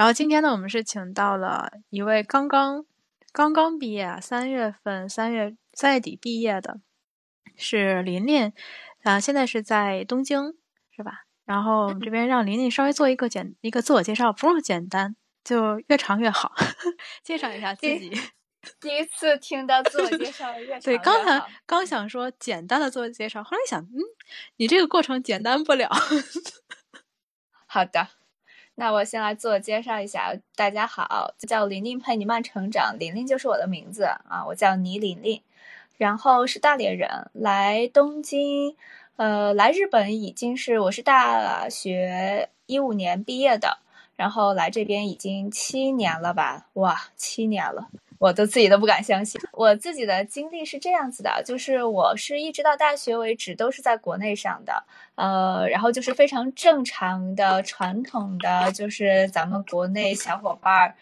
然后今天呢，我们是请到了一位刚刚刚刚毕业，三月份三月三月底毕业的，是琳琳，啊，现在是在东京，是吧？然后我们这边让琳琳稍微做一个简一个自我介绍，不用简单，就越长越好，介绍一下自己。第一次听到自我介绍 对，刚才刚想说简单的自我介绍，后来想，嗯，你这个过程简单不了。好的，那我先来自我介绍一下，大家好，叫玲玲，陪你慢成长，玲玲就是我的名字啊，我叫倪玲玲，然后是大连人，来东京，呃，来日本已经是我是大学一五年毕业的，然后来这边已经七年了吧，哇，七年了。我都自己都不敢相信，我自己的经历是这样子的，就是我是一直到大学为止都是在国内上的，呃，然后就是非常正常的传统的，就是咱们国内小伙伴儿，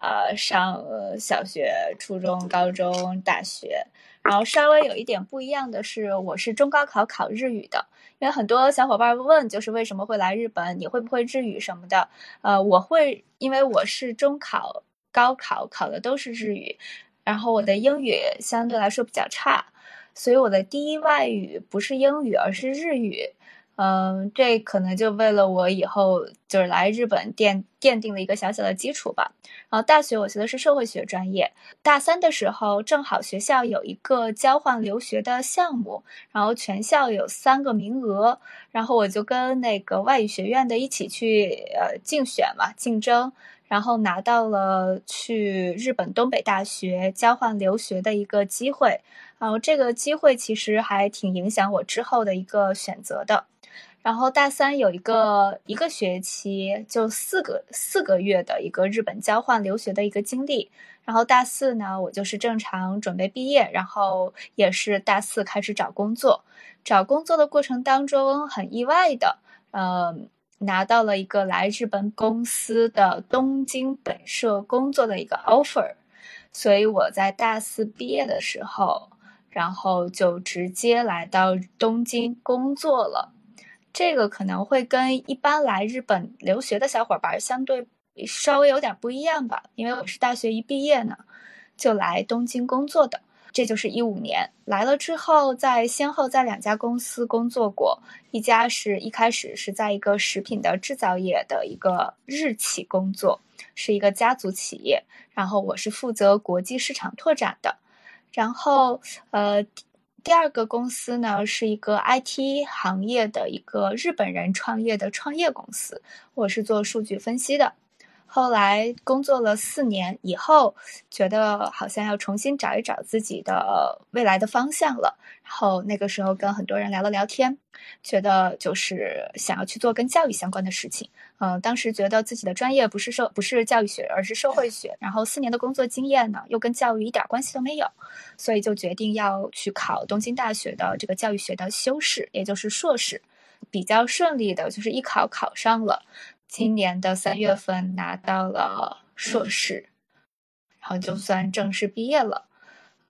呃，上小学、初中、高中、大学，然后稍微有一点不一样的是，我是中高考考日语的，因为很多小伙伴问，就是为什么会来日本，你会不会日语什么的？呃，我会，因为我是中考。高考考的都是日语，然后我的英语相对来说比较差，所以我的第一外语不是英语，而是日语。嗯，这可能就为了我以后就是来日本奠奠定了一个小小的基础吧。然后大学我学的是社会学专业，大三的时候正好学校有一个交换留学的项目，然后全校有三个名额，然后我就跟那个外语学院的一起去呃竞选嘛，竞争。然后拿到了去日本东北大学交换留学的一个机会，然后这个机会其实还挺影响我之后的一个选择的。然后大三有一个一个学期就四个四个月的一个日本交换留学的一个经历。然后大四呢，我就是正常准备毕业，然后也是大四开始找工作。找工作的过程当中很意外的，嗯。拿到了一个来日本公司的东京本社工作的一个 offer，所以我在大四毕业的时候，然后就直接来到东京工作了。这个可能会跟一般来日本留学的小伙伴相对稍微有点不一样吧，因为我是大学一毕业呢，就来东京工作的。这就是一五年来了之后，在先后在两家公司工作过，一家是一开始是在一个食品的制造业的一个日企工作，是一个家族企业，然后我是负责国际市场拓展的，然后呃，第二个公司呢是一个 IT 行业的一个日本人创业的创业公司，我是做数据分析的。后来工作了四年以后，觉得好像要重新找一找自己的未来的方向了。然后那个时候跟很多人聊了聊天，觉得就是想要去做跟教育相关的事情。嗯，当时觉得自己的专业不是社不是教育学，而是社会学。然后四年的工作经验呢，又跟教育一点关系都没有，所以就决定要去考东京大学的这个教育学的修士，也就是硕士。比较顺利的，就是一考考上了。今年的三月份拿到了硕士，然后就算正式毕业了。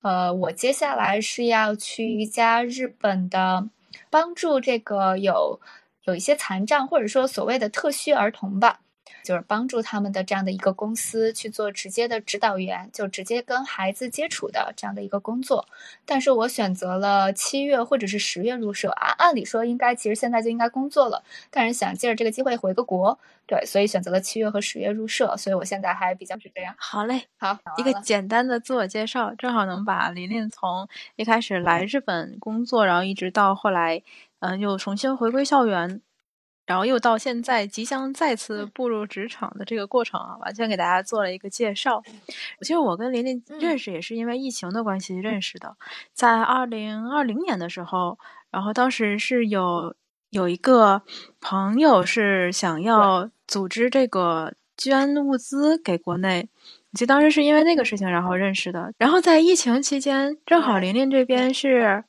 呃，我接下来是要去一家日本的，帮助这个有有一些残障或者说所谓的特需儿童吧。就是帮助他们的这样的一个公司去做直接的指导员，就直接跟孩子接触的这样的一个工作。但是我选择了七月或者是十月入社，按按理说应该其实现在就应该工作了，但是想借着这个机会回个国，对，所以选择了七月和十月入社。所以我现在还比较是这样。好嘞，好，一个简单的自我介绍，正好能把琳琳从一开始来日本工作，然后一直到后来，嗯，又重新回归校园。然后又到现在即将再次步入职场的这个过程啊，完全给大家做了一个介绍。其实我跟琳琳认识也是因为疫情的关系认识的，在二零二零年的时候，然后当时是有有一个朋友是想要组织这个捐物资给国内，我记得当时是因为那个事情然后认识的。然后在疫情期间，正好琳琳这边是，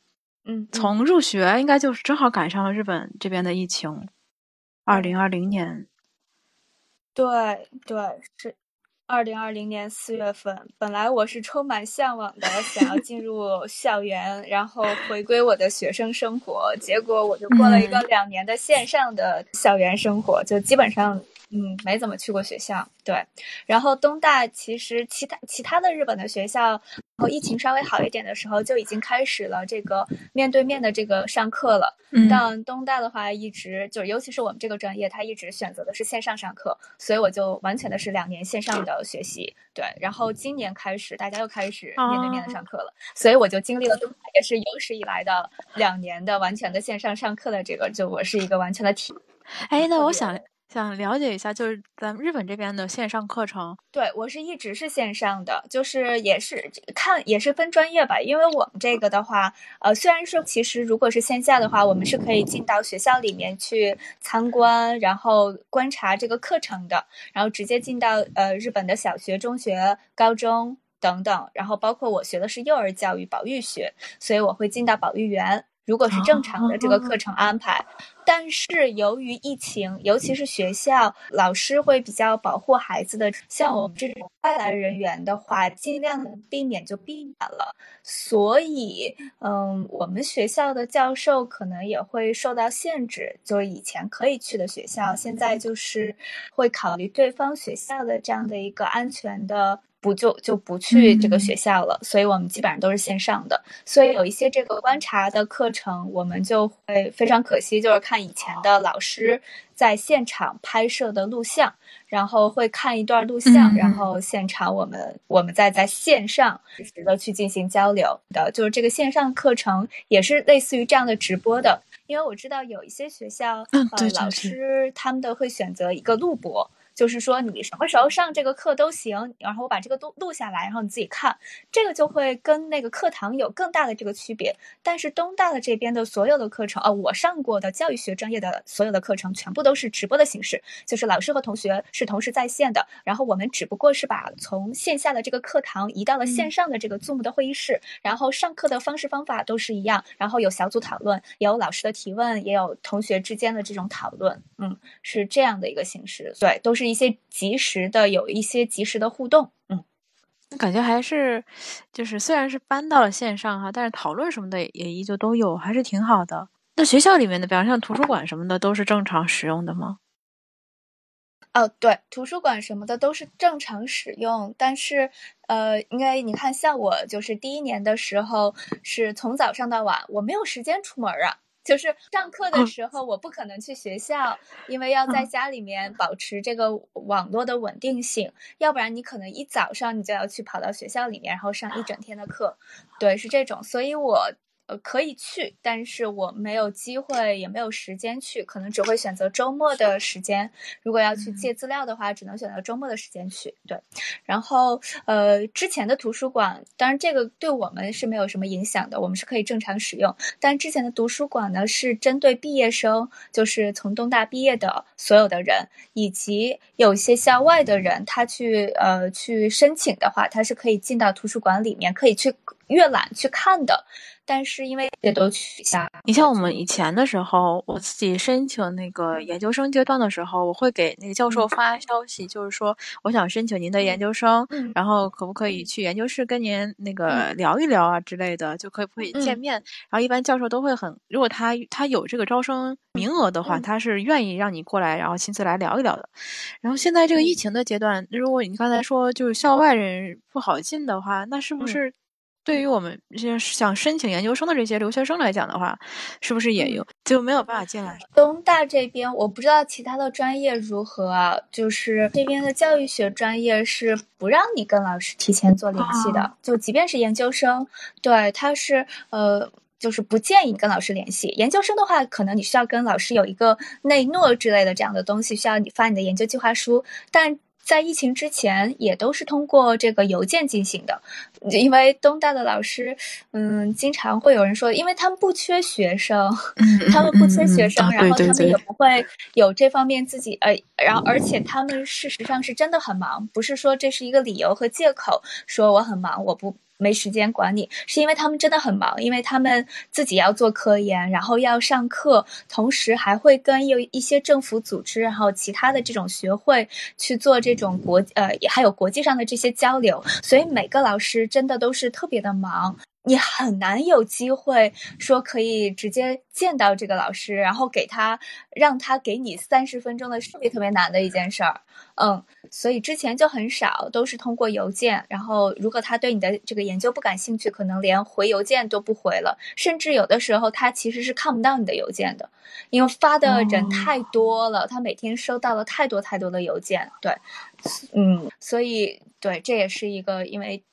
嗯，从入学应该就是正好赶上了日本这边的疫情。二零二零年，对对是二零二零年四月份。本来我是充满向往的，想要进入校园，然后回归我的学生生活。结果我就过了一个两年的线上的校园生活，就基本上嗯，没怎么去过学校。对，然后东大其实其他其他的日本的学校，然后疫情稍微好一点的时候就已经开始了这个面对面的这个上课了。嗯但东大的话，一直就尤其是我们这个专业，它一直选择的是线上上课，所以我就完全的是两年线上的学习。对，然后今年开始大家又开始面对面的上课了，所以我就经历了东大也是有史以来的两年的完全的线上上课的这个，就我是一个完全的体。哎，那我想想了解一下，就是咱们日本这边的线上课程，对我是一直是线上的，就是也是看也是分专业吧，因为我们这个的话，呃，虽然说其实如果是线下的话，我们是可以进到学校里面去参观，然后观察这个课程的，然后直接进到呃日本的小学、中学、高中等等，然后包括我学的是幼儿教育保育学，所以我会进到保育园。如果是正常的这个课程安排，但是由于疫情，尤其是学校老师会比较保护孩子的，像我们这种外来人员的话，尽量避免就避免了。所以，嗯，我们学校的教授可能也会受到限制，就是以前可以去的学校，现在就是会考虑对方学校的这样的一个安全的。不就就不去这个学校了，所以我们基本上都是线上的。所以有一些这个观察的课程，我们就会非常可惜，就是看以前的老师在现场拍摄的录像，然后会看一段录像，嗯然后现场我们我们再在线上实时的去进行交流的，就是这个线上课程也是类似于这样的直播的。因为我知道有一些学校，呃，老师他们的会选择一个录播，就是说你什么时候上这个课都行，然后我把这个录录下来，然后你自己看，这个就会跟那个课堂有更大的这个区别。但是东大的这边的所有的课程，呃，我上过的教育学专业的所有的课程，全部都是直播的形式，就是老师和同学是同时在线的，然后我们只不过是把从线下的这个课堂移到了线上的这个 Zoom 的会议室，然后上课的方式方法都是一样，然后有小组讨论，也有老师的提问，也有同学之间的这种讨论，嗯，是这样的一个形式，对，都是一些及时的，有一些及时的互动，嗯。感觉还是就是虽然是搬到了线上哈，但是讨论什么的也也依旧都有，还是挺好的。那学校里面的，比方像图书馆什么的，都是正常使用的吗？哦，对，图书馆什么的都是正常使用，但是，呃，因为你看，像我就是第一年的时候是从早上到晚，我没有时间出门啊。就是上课的时候，我不可能去学校，因为要在家里面保持这个网络的稳定性，要不然你可能一早上你就要去跑到学校里面，然后上一整天的课，对，是这种，所以我。呃，可以去，但是我没有机会，也没有时间去，可能只会选择周末的时间。如果要去借资料的话，只能选择周末的时间去。对，然后呃，之前的图书馆，当然这个对我们是没有什么影响的，我们是可以正常使用。但之前的图书馆呢，是针对毕业生，就是从东大毕业的所有的人，以及有一些校外的人，他去呃去申请的话，他是可以进到图书馆里面，可以去阅览去看的。但是因为这都取消，你像我们以前的时候，我自己申请那个研究生阶段的时候，我会给那个教授发消息，就是说我想申请您的研究生，嗯然后可不可以去研究室跟您那个聊一聊啊之类的，就可以不可以见嗯面？然后一般教授都会很，如果他他有这个招生名额的话，嗯他是愿意让你过来，然后亲自来聊一聊的。然后现在这个疫嗯情的阶段，如果你刚才说就是校外人不好进的话，那是不嗯是？对于我们这些想申请研究生的这些留学生来讲的话，是不是也嗯有就没有办法进来？东大这边我不知道其他的专业如何啊，就是这边的教育学专业是不让你跟老师提前做联系的，哦就即便是研究生，对，他是呃。就是不建议你跟老师联系。研究生的话，可能你需要跟老师有一个内诺之类的这样的东西，需要你发你的研究计划书。但在疫情之前，也都是通过这个邮件进行的。因为东大的老师，嗯，经常会有人说，因为他们不缺学生，嗯他们不缺学生，然后他们也不会有这方面自己呃，然后而且他们事实上是真的很忙，不是说这是一个理由和借口，说我很忙，我不。没时间管你，是因为他们真的很忙，因为他们自己要做科研，然后要上课，同时还会跟有一些政府组织，然后其他的这种学会去做这种国呃，还有国际上的这些交流，所以每个老师真的都是特别的忙。你很难有机会说可以直接见到这个老师，然后给他让他给你三十分钟的特别特别难的一件事儿，嗯，所以之前就很少，都是通过邮件。然后如果他对你的这个研究不感兴趣，可能连回邮件都不回了，甚至有的时候他其实是看不到你的邮件的，因为发的人太多了，他每天收到了太多太多的邮件，对，嗯，所以对，这也是一个因为。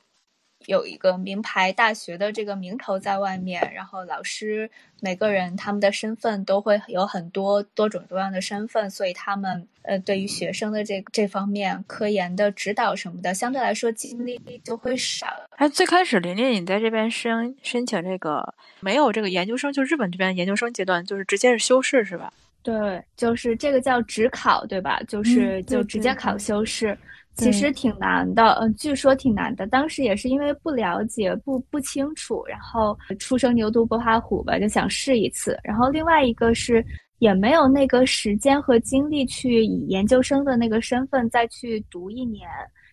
有一个名牌大学的这个名头在外面，然后老师每个人他们的身份都会有很多多种多样的身份，所以他们呃对于学生的这这方面科研的指导什么的，相对来说精力就会少。哎，最开始琳琳你在这边申申请这个没有这个研究生，就日本这边研究生阶段就是直接是修士是吧？对，就是这个叫职考对吧？就是就直接考修士。其实挺难的，嗯，据说挺难的。当时也是因为不了解、不不清楚，然后初生牛犊不怕虎吧，就想试一次。然后另外一个是也没有那个时间和精力去以研究生的那个身份再去读一年，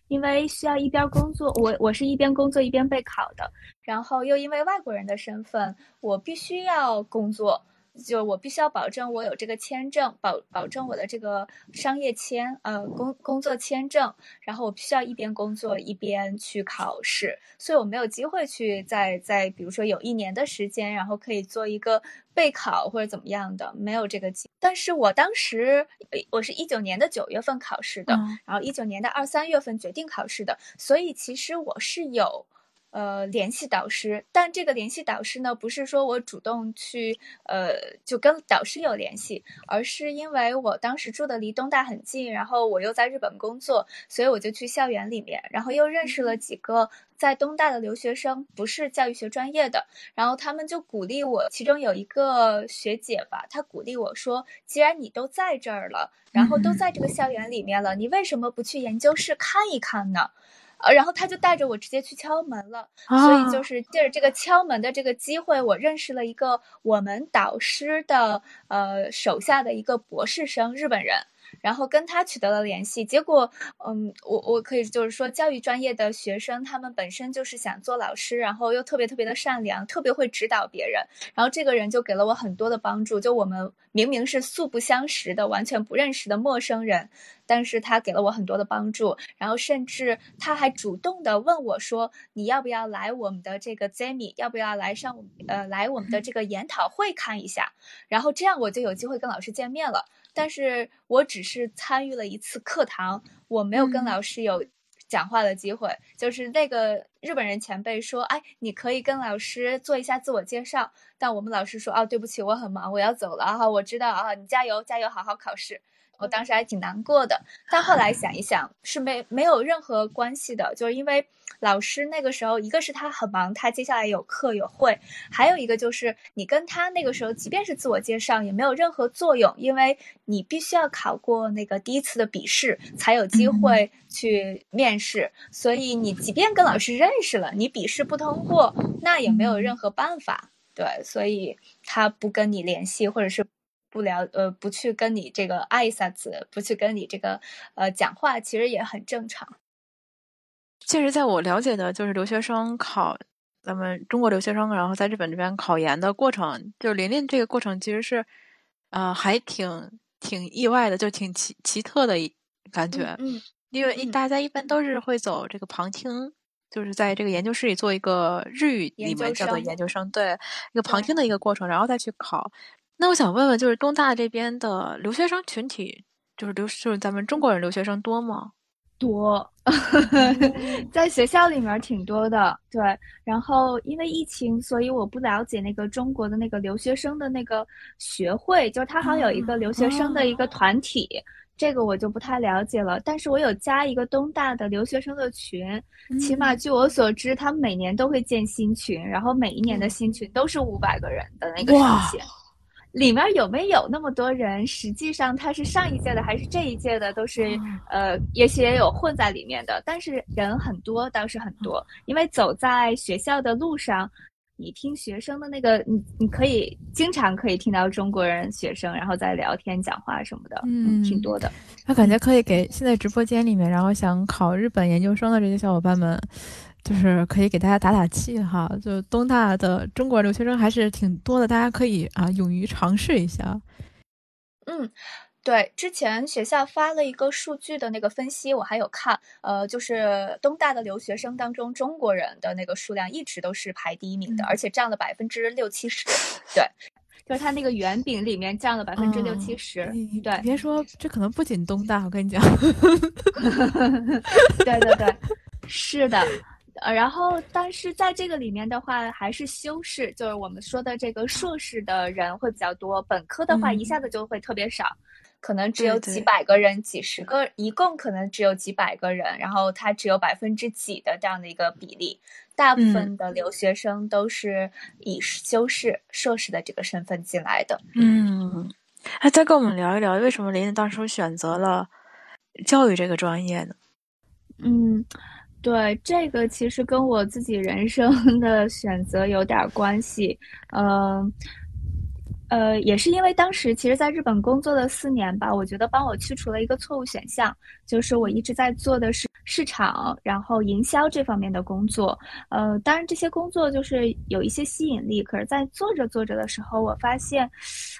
因为需要一边工作，我我是一边工作一边备考的。然后又因为外国人的身份，我必须要工作。就我必须要保证我有这个签证，保保证我的这个商业签，呃，工工作签证，然后我必须要一边工作一边去考试，所以我没有机会去在在比如说有一年的时间，然后可以做一个备考或者怎么样的，没有这个机。但是我当时我是一九年的九月份考试的，然后一九年的二三月份决定考试的，所以其实我是有。呃，联系导师，但这个联系导师呢，不是说我主动去，呃，就跟导师有联系，而是因为我当时住的离东大很近，然后我又在日本工作，所以我就去校园里面，然后又认识了几个在东大的留学生，不是教育学专业的，然后他们就鼓励我，其中有一个学姐吧，她鼓励我说，既然你都在这儿了，然后都在这个校园里面了，你为什么不去研究室看一看呢？呃，然后他就带着我直接去敲门了，所以就是借着这个敲门的这个机会，我认识了一个我们导师的呃手下的一个博士生，日本人。然后跟他取得了联系，结果，嗯，我我可以就是说，教育专业的学生，他们本身就是想做老师，然后又特别特别的善良，特别会指导别人。然后这个人就给了我很多的帮助，就我们明明是素不相识的、完全不认识的陌生人，但是他给了我很多的帮助。然后甚至他还主动的问我说：“你要不要来我们的这个 Zemi？要不要来上呃来我们的这个研讨会看一下？”然后这样我就有机会跟老师见面了。但是我只是参与了一次课堂，我没有跟老师有讲话的机会。就是那个日本人前辈说：“哎，你可以跟老师做一下自我介绍。”但我们老师说：“哦，对不起，我很忙，我要走了啊。”我知道啊，你加油，加油，好好考试。我当时还挺难过的，但后来想一想，是没没有任何关系的，就是因为老师那个时候，一个是他很忙，他接下来有课有会，还有一个就是你跟他那个时候，即便是自我介绍，也没有任何作用，因为你必须要考过那个第一次的笔试，才有机会去面试，所以你即便跟老师认识了，你笔试不通过，那也没有任何办法，对，所以他不跟你联系，或者是。不了呃，不去跟你这个挨一下子，不去跟你这个呃讲话，其实也很正常。确实，在我了解的，就是留学生考咱们中国留学生，然后在日本这边考研的过程，就是琳琳这个过程，其实是呃还挺挺意外的，就挺奇奇特的感觉。嗯，因为大家一般都是会走这个旁听，就是在这个研究室里做一个日语里面叫做研究生，对一个旁听的一个过程，然后再去考。那我想问问，就是东大这边的留学生群体，就是留就是咱们中国人留学生多吗？多，在学校里面挺多的。对，然后因为疫情，所以我不了解那个中国的那个留学生的那个学会，就是他好像有一个留学生的一个团体，这个我就不太了解了。但是我有加一个东大的留学生的群，起码据我所知，他们每年都会建新群，然后每一年的新群都是五百个人的那个上限。里面有没有那么多人？实际上他是上一届的还是这一届的？都是呃，也许也有混在里面的。但是人很多，倒是很多。因为走在学校的路上，你听学生的那个，你你可以经常可以听到中国人学生然后在聊天、讲话什么的，嗯，挺多的。他感觉可以给现在直播间里面，然后想考日本研究生的这些小伙伴们。就是可以给大家打打气哈。就东大的中国留学生还是挺多的，大家可以啊勇于尝试一下。嗯。对，之前学校发了一个数据的那个分析，我还有看，呃，就是东大的留学生当中，中国人的那个数量一直都是排第一名的，而且占了百分之六七十。对，就是它那个圆饼里面占了百分之六七十。对，别说这可能不仅东大，我跟你讲。对对对，是的，呃，然后但是在这个里面的话，还是修士，就是我们说的这个硕士的人会比较多，本科的话一下子就会特别少。可能只有几百个人、几十个，一共可能只有几百个人，然后他只有百分之几的这样的一个比例。大部分的留学生都是以修士、硕士的这个身份进来的。嗯，哎再跟我们聊一聊，为什么林林当初选择了教育这个专业呢？嗯，对，这个其实跟我自己人生 的选择有点关系。嗯。呃，也是因为当时其实在日本工作了四年吧，我觉得帮我去除了一个错误选项，就是我一直在做的是市场，然后营销这方面的工作。呃，当然这些工作就是有一些吸引力，可是在做着做着的时候，我发现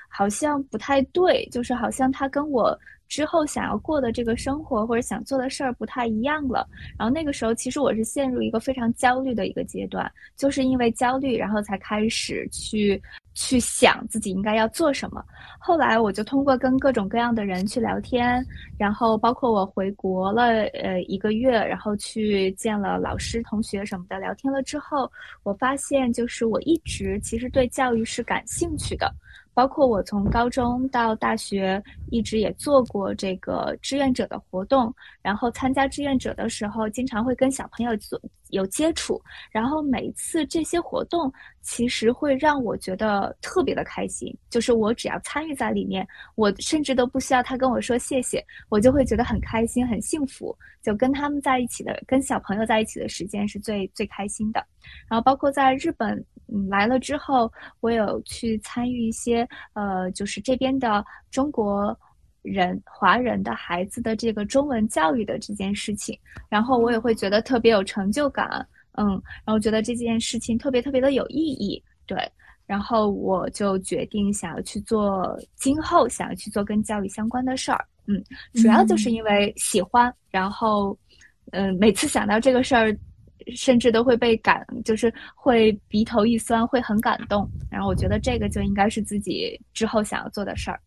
好像不太对，就是好像它跟我。之后想要过的这个生活或者想做的事儿不太一样了，然后那个时候其实我是陷入一个非常焦虑的一个阶段，就是因为焦虑，然后才开始去去想自己应该要做什么。后来我就通过跟各种各样的人去聊天，然后包括我回国了呃一个月，然后去见了老师、同学什么的，聊天了之后，我发现就是我一直其实对教育是感兴趣的。包括我从高中到大学，一直也做过这个志愿者的活动。然后参加志愿者的时候，经常会跟小朋友做有接触。然后每次这些活动，其实会让我觉得特别的开心。就是我只要参与在里面，我甚至都不需要他跟我说谢谢，我就会觉得很开心、很幸福。就跟他们在一起的，跟小朋友在一起的时间是最最开心的。然后包括在日本。嗯，来了之后，我有去参与一些，呃，就是这边的中国人、华人的孩子的这个中文教育的这件事情，然后我也会觉得特别有成就感，嗯，然后觉得这件事情特别特别的有意义，对，然后我就决定想要去做，今后想要去做跟教育相关的事儿，嗯，主要就是因为喜欢，然后，嗯，每次想到这个事儿。甚至都会被感，就是会鼻头一酸，会很感动。然后我觉得这个就应该是自己之后想要做的事儿。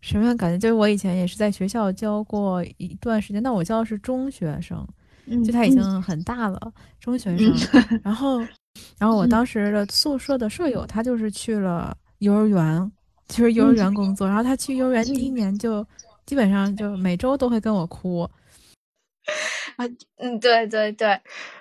什么样感觉？就是我以前也是在学校教过一段时间，但我教的是中学生，就他已经很大了，中学生。然后，然后我当时的宿舍的舍友，他就是去了幼儿园，就是幼儿园工作。然后他去幼儿园第一年就基本上就每周都会跟我哭。啊，嗯，对对对，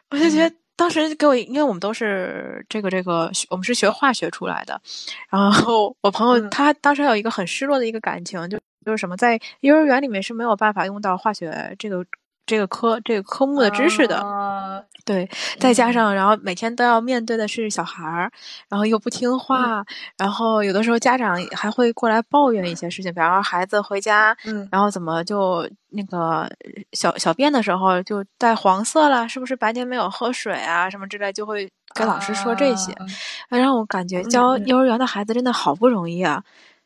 我就觉得当时给我，因为我们都是这个这个，我们是学化学出来的，然后我朋友他当时有一个很失落的一个感情，就就是什么，在幼儿园里面是没有办法用到化学这个。这个科这个科目的知识的，对，再加上然后每天都要面对的是小孩儿，然后又不听话，然后有的时候家长还会过来抱怨一些事情，比方说孩子回家，嗯。然后怎么就那个小小便的时候就带黄色了，是不是白天没有喝水啊什么之类，就会跟老师说这些，让我感觉教幼儿园的孩子真的好不容易啊。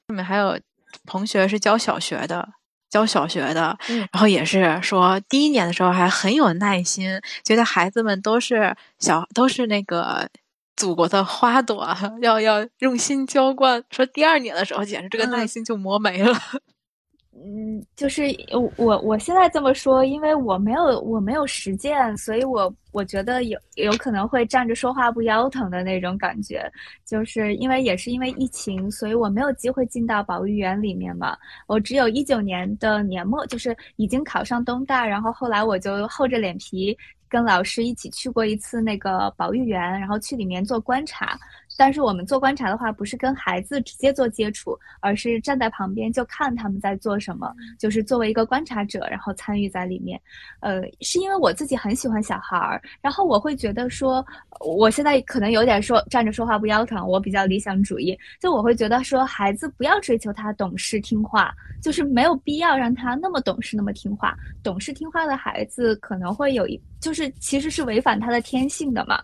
后面还有同学是教小学的。教小学的，然后也是说第一年的时候还很有耐心，觉得孩子们都是小都是那个祖国的花朵，要要用心浇灌。说第二年的时候，简直这个耐心就磨没了。嗯，就是我我现在这么说，因为我没有我没有实践，所以我我觉得有有可能会站着说话不腰疼的那种感觉。就是因为也是因为疫情，所以我没有机会进到保育园里面嘛。我只有一九年的年末，就是已经考上东大，然后后来我就厚着脸皮跟老师一起去过一次那个保育园，然后去里面做观察。但是我们做观察的话，不是跟孩子直接做接触，而是站在旁边就看他们在做什么，就是作为一个观察者，然后参与在里面。呃，是因为我自己很喜欢小孩儿，然后我会觉得说，我现在可能有点说站着说话不腰疼，我比较理想主义，就我会觉得说，孩子不要追求他懂事听话，就是没有必要让他那么懂事那么听话。懂事听话的孩子可能会有一就是其实是违反他的天性的嘛。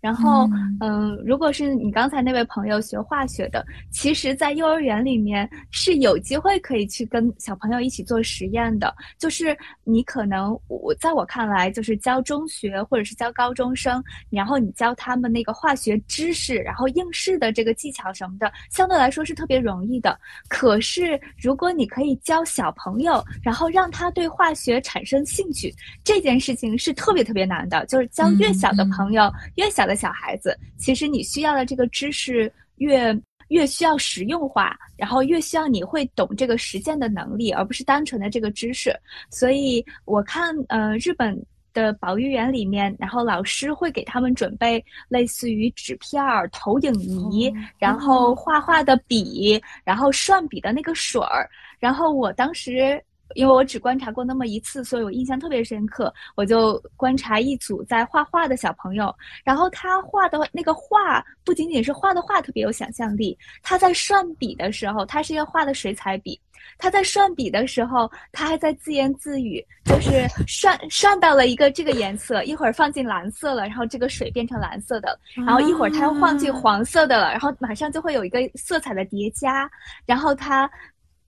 然后，嗯，如果是你刚才那位朋友学化学的，其实，在幼儿园里面是有机会可以去跟小朋友一起做实验的。就是你可能，我在我看来，就是教中学或者是教高中生，然后你教他们那个化学知识，然后应试的这个技巧什么的，相对来说是特别容易的。可是，如果你可以教小朋友，然后让他对化学产生兴趣，这件事情是特别特别难的。就是教越小的朋友，越小。的小孩子，其实你需要的这个知识越越需要实用化，然后越需要你会懂这个实践的能力，而不是单纯的这个知识。所以我看，呃，日本的保育园里面，然后老师会给他们准备类似于纸片儿、投影仪，然后画画的笔，然后涮笔的那个水儿。然后我当时。因为我只观察过那么一次，所以我印象特别深刻。我就观察一组在画画的小朋友，然后他画的那个画不仅仅是画的画特别有想象力，他在涮笔的时候，他是要画的水彩笔，他在涮笔的时候，他还在自言自语，就是涮涮到了一个这个颜色，一会儿放进蓝色了，然后这个水变成蓝色的，然后一会儿他又放进黄色的了，然后马上就会有一个色彩的叠加，然后他。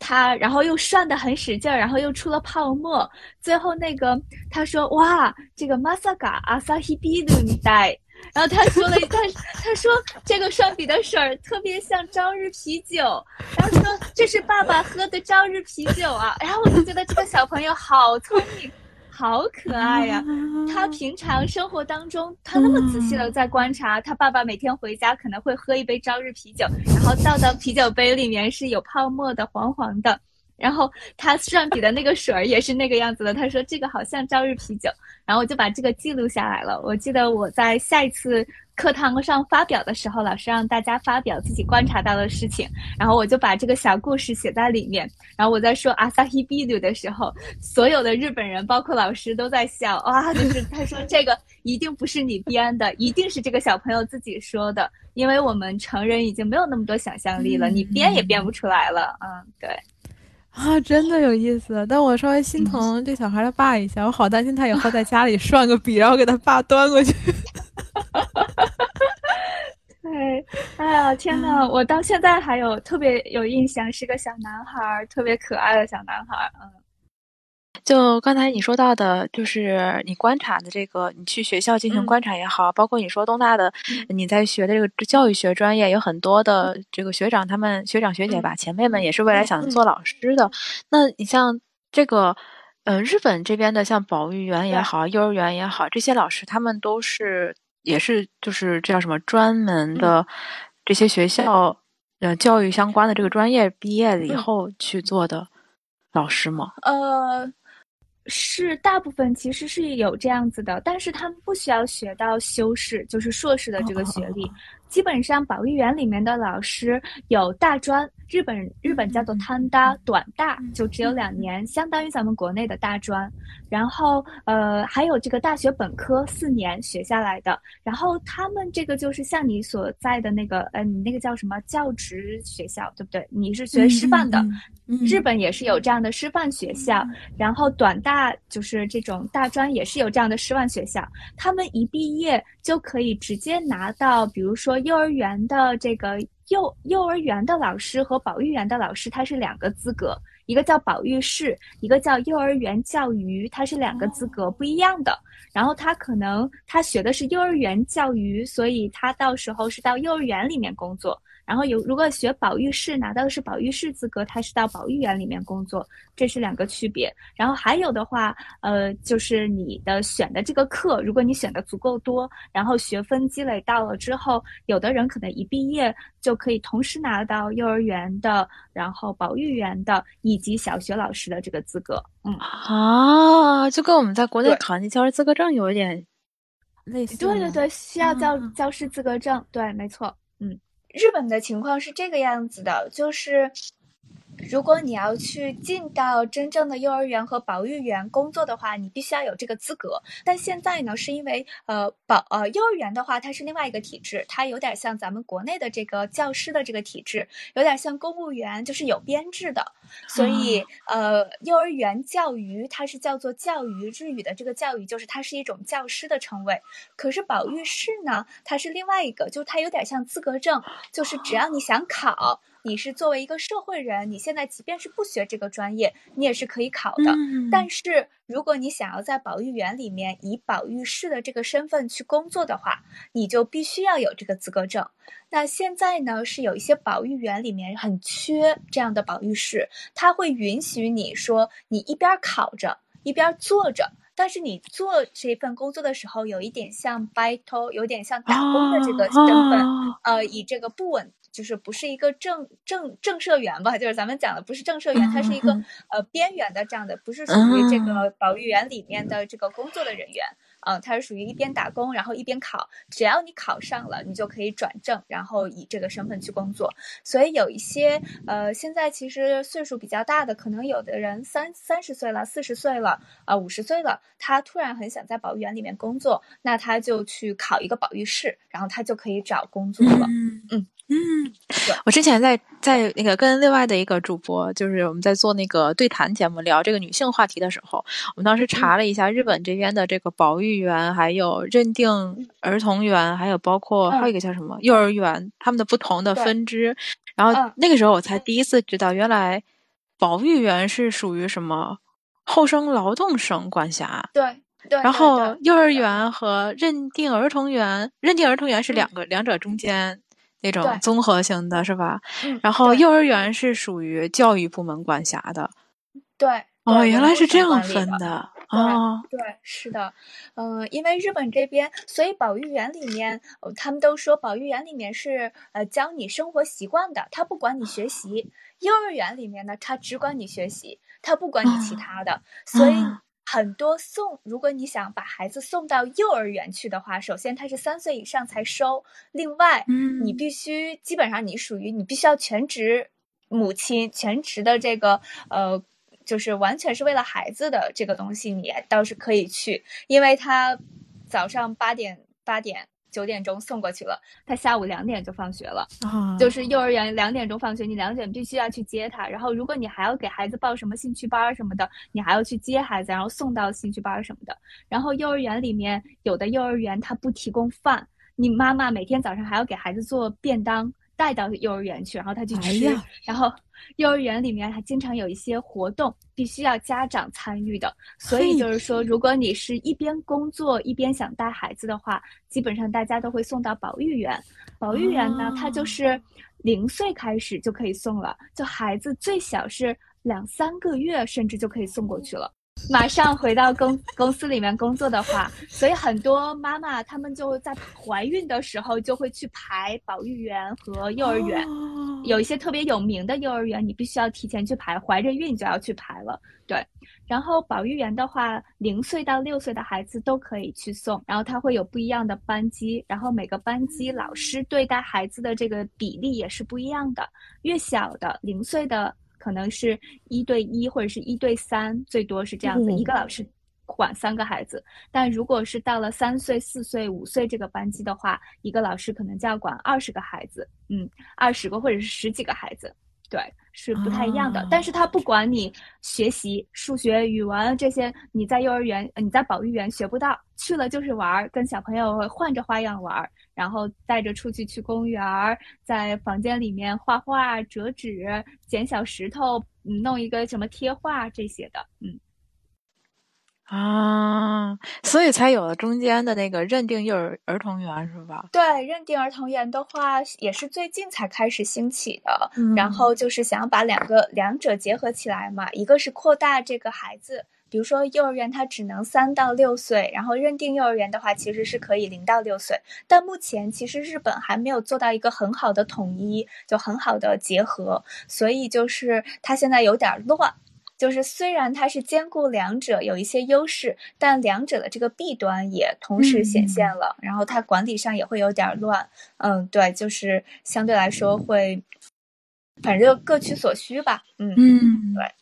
他然后又涮的很使劲儿，然后又出了泡沫，最后那个他说哇，这个 masaka asahi biru 带，然后他说了一 段他说这个涮笔的水儿特别像朝日啤酒，然后说这是爸爸喝的朝日啤酒啊，然后我就觉得这个小朋友好聪明。好可爱呀！他平常生活当中，他那么仔细的在观察他爸爸每天回家可能会喝一杯朝日啤酒，然后倒到啤酒杯里面是有泡沫的，黄黄的。然后他涮笔的那个水儿也是那个样子的。他说这个好像朝日啤酒，然后我就把这个记录下来了。我记得我在下一次课堂上发表的时候，老师让大家发表自己观察到的事情，然后我就把这个小故事写在里面。然后我在说阿萨希比鲁的时候，所有的日本人，包括老师都在笑。哇，就是他说这个一定不是你编的，一定是这个小朋友自己说的，因为我们成人已经没有那么多想象力了，你编也编不出来了。嗯，对。啊，真的有意思，但我稍微心疼这小孩的爸一下，我好担心他以后在家里涮个笔，然后给他爸端过去。对，天呐，我到现在还有特别有印象，是个小男孩，特别可爱的小男孩，嗯。就刚才你说到的，就是你观察的这个，你去学校进行观察也好，包括你说东大的，你在学的这个教育学专业，有很多的这个学长，他们学长学姐吧，前辈们也是未来想做老师的。那你像这个，嗯，日本这边的，像保育员也好，幼儿园也好，这些老师他们都是也是就是这叫什么专门的这些学校，呃，教育相关的这个专业毕业了以后去做的老师吗？呃。是大部分其实是有这样子的，但是他们不需要学到修士，就是硕士的这个学历。基本上保育园里面的老师有大专。日本日本叫做摊大短大，就只有两年，相当于咱们国内的大专。然后呃，还有这个大学本科四年学下来的。然后他们这个就是像你所在的那个，呃，你那个叫什么教职学校，对不对？你是学师范的，日本也是有这样的师范学校。然后短大就是这种大专也是有这样的师范学校。他们一毕业就可以直接拿到，比如说幼儿园的这个。幼幼儿园的老师和保育员的老师，他是两个资格，一个叫保育室，一个叫幼儿园教育，他是两个资格不一样的。然后他可能他学的是幼儿园教育，所以他到时候是到幼儿园里面工作。然后有如果学保育士拿到的是保育士资格，他是到保育园里面工作，这是两个区别。然后还有的话，呃，就是你的选的这个课，如果你选的足够多，然后学分积累到了之后，有的人可能一毕业就可以同时拿到幼儿园的、然后保育员的以及小学老师的这个资格。嗯啊，就跟我们在国内考那教师资格证有一点类似。对对对，需要教教师资格证。对，没错。嗯。日本的情况是这个样子的，就是，如果你要去进到真正的幼儿园和保育园工作的话，你必须要有这个资格。但现在呢，是因为呃保呃幼儿园的话，它是另外一个体制，它有点像咱们国内的这个教师的这个体制，有点像公务员，就是有编制的。所以呃，幼儿园教育它是叫做教育，日语的这个教育就是它是一种教师的称谓。可是保育士呢，它是另外一个，就它有点像资格证，就是只要你想考。你是作为一个社会人，你现在即便是不学这个专业，你也是可以考的。但是如果你想要在保育园里面以保育士的这个身份去工作的话，你就必须要有这个资格证。那现在呢，是有一些保育园里面很缺这样的保育士，他会允许你说你一边考着一边做着，但是你做这份工作的时候，有一点像 battle，有点像打工的这个身份，呃，以这个不稳。就是不是一个正正正社员吧？就是咱们讲的不是正社员，他是一个呃边缘的这样的，不是属于这个保育员里面的这个工作的人员。嗯，他是属于一边打工，然后一边考。只要你考上了，你就可以转正，然后以这个身份去工作。所以有一些呃，现在其实岁数比较大的，可能有的人三三十岁了、四十岁了、啊五十岁了，他突然很想在保育园里面工作，那他就去考一个保育士，然后他就可以找工作了。嗯嗯嗯，我之前在在那个跟另外的一个主播，就是我们在做那个对谈节目聊这个女性话题的时候，我们当时查了一下日本这边的这个保育。员还有认定儿童园，还有包括还有一个叫什么幼儿园，他们的不同的分支。然后那个时候我才第一次知道，原来保育员是属于什么后生劳动省管辖。对对。然后幼儿园和认定儿童园，认定儿童园是两个两者中间那种综合型的是吧？然后幼儿园是属于教育部门管辖的。对。哦，原来是这样分的。哦，对，是的，嗯，因为日本这边，所以保育园里面，他们都说保育园里面是呃教你生活习惯的，他不管你学习。幼儿园里面呢，他只管你学习，他不管你其他的。所以很多送，如果你想把孩子送到幼儿园去的话，首先他是三岁以上才收，另外，嗯，你必须基本上你属于你必须要全职母亲，全职的这个呃。就是完全是为了孩子的这个东西，你倒是可以去，因为他早上八点八点九点钟送过去了，他下午两点就放学了，就是幼儿园两点钟放学，你两点必须要去接他，然后如果你还要给孩子报什么兴趣班什么的，你还要去接孩子，然后送到兴趣班什么的，然后幼儿园里面有的幼儿园他不提供饭，你妈妈每天早上还要给孩子做便当。带到幼儿园去，然后他去吃。然后幼儿园里面还经常有一些活动，必须要家长参与的。所以就是说，如果你是一边工作一边想带孩子的话，基本上大家都会送到保育园。保育园呢，它就是零岁开始就可以送了，就孩子最小是两三个月，甚至就可以送过去了。马上回到公 公司里面工作的话，所以很多妈妈她们就在怀孕的时候就会去排保育员和幼儿园，有一些特别有名的幼儿园，你必须要提前去排，怀着孕就要去排了。对，然后保育员的话，零岁到六岁的孩子都可以去送，然后他会有不一样的班级，然后每个班级老师对待孩子的这个比例也是不一样的，越小的零岁的。可能是一对一或者是一对三，最多是这样子，一个老师管三个孩子。但如果是到了三岁、四岁、五岁这个班级的话，一个老师可能就要管二十个孩子，嗯，二十个或者是十几个孩子。对，是不太一样的。但是他不管你学习数学、语文这些，你在幼儿园、你在保育园学不到，去了就是玩儿，跟小朋友换着花样玩儿，然后带着出去去公园儿，在房间里面画画、折纸、捡小石头，弄一个什么贴画这些的，嗯。啊，所以才有了中间的那个认定幼儿儿童园，是吧？对，认定儿童园的话，也是最近才开始兴起的。然后就是想要把两个两者结合起来嘛，一个是扩大这个孩子，比如说幼儿园它只能三到六岁，然后认定幼儿园的话，其实是可以零到六岁。但目前其实日本还没有做到一个很好的统一，就很好的结合，所以就是它现在有点乱。就是虽然它是兼顾两者有一些优势，但两者的这个弊端也同时显现了，然后它管理上也会有点乱。嗯，对，就是相对来说会反正就各取所需吧。嗯嗯，对。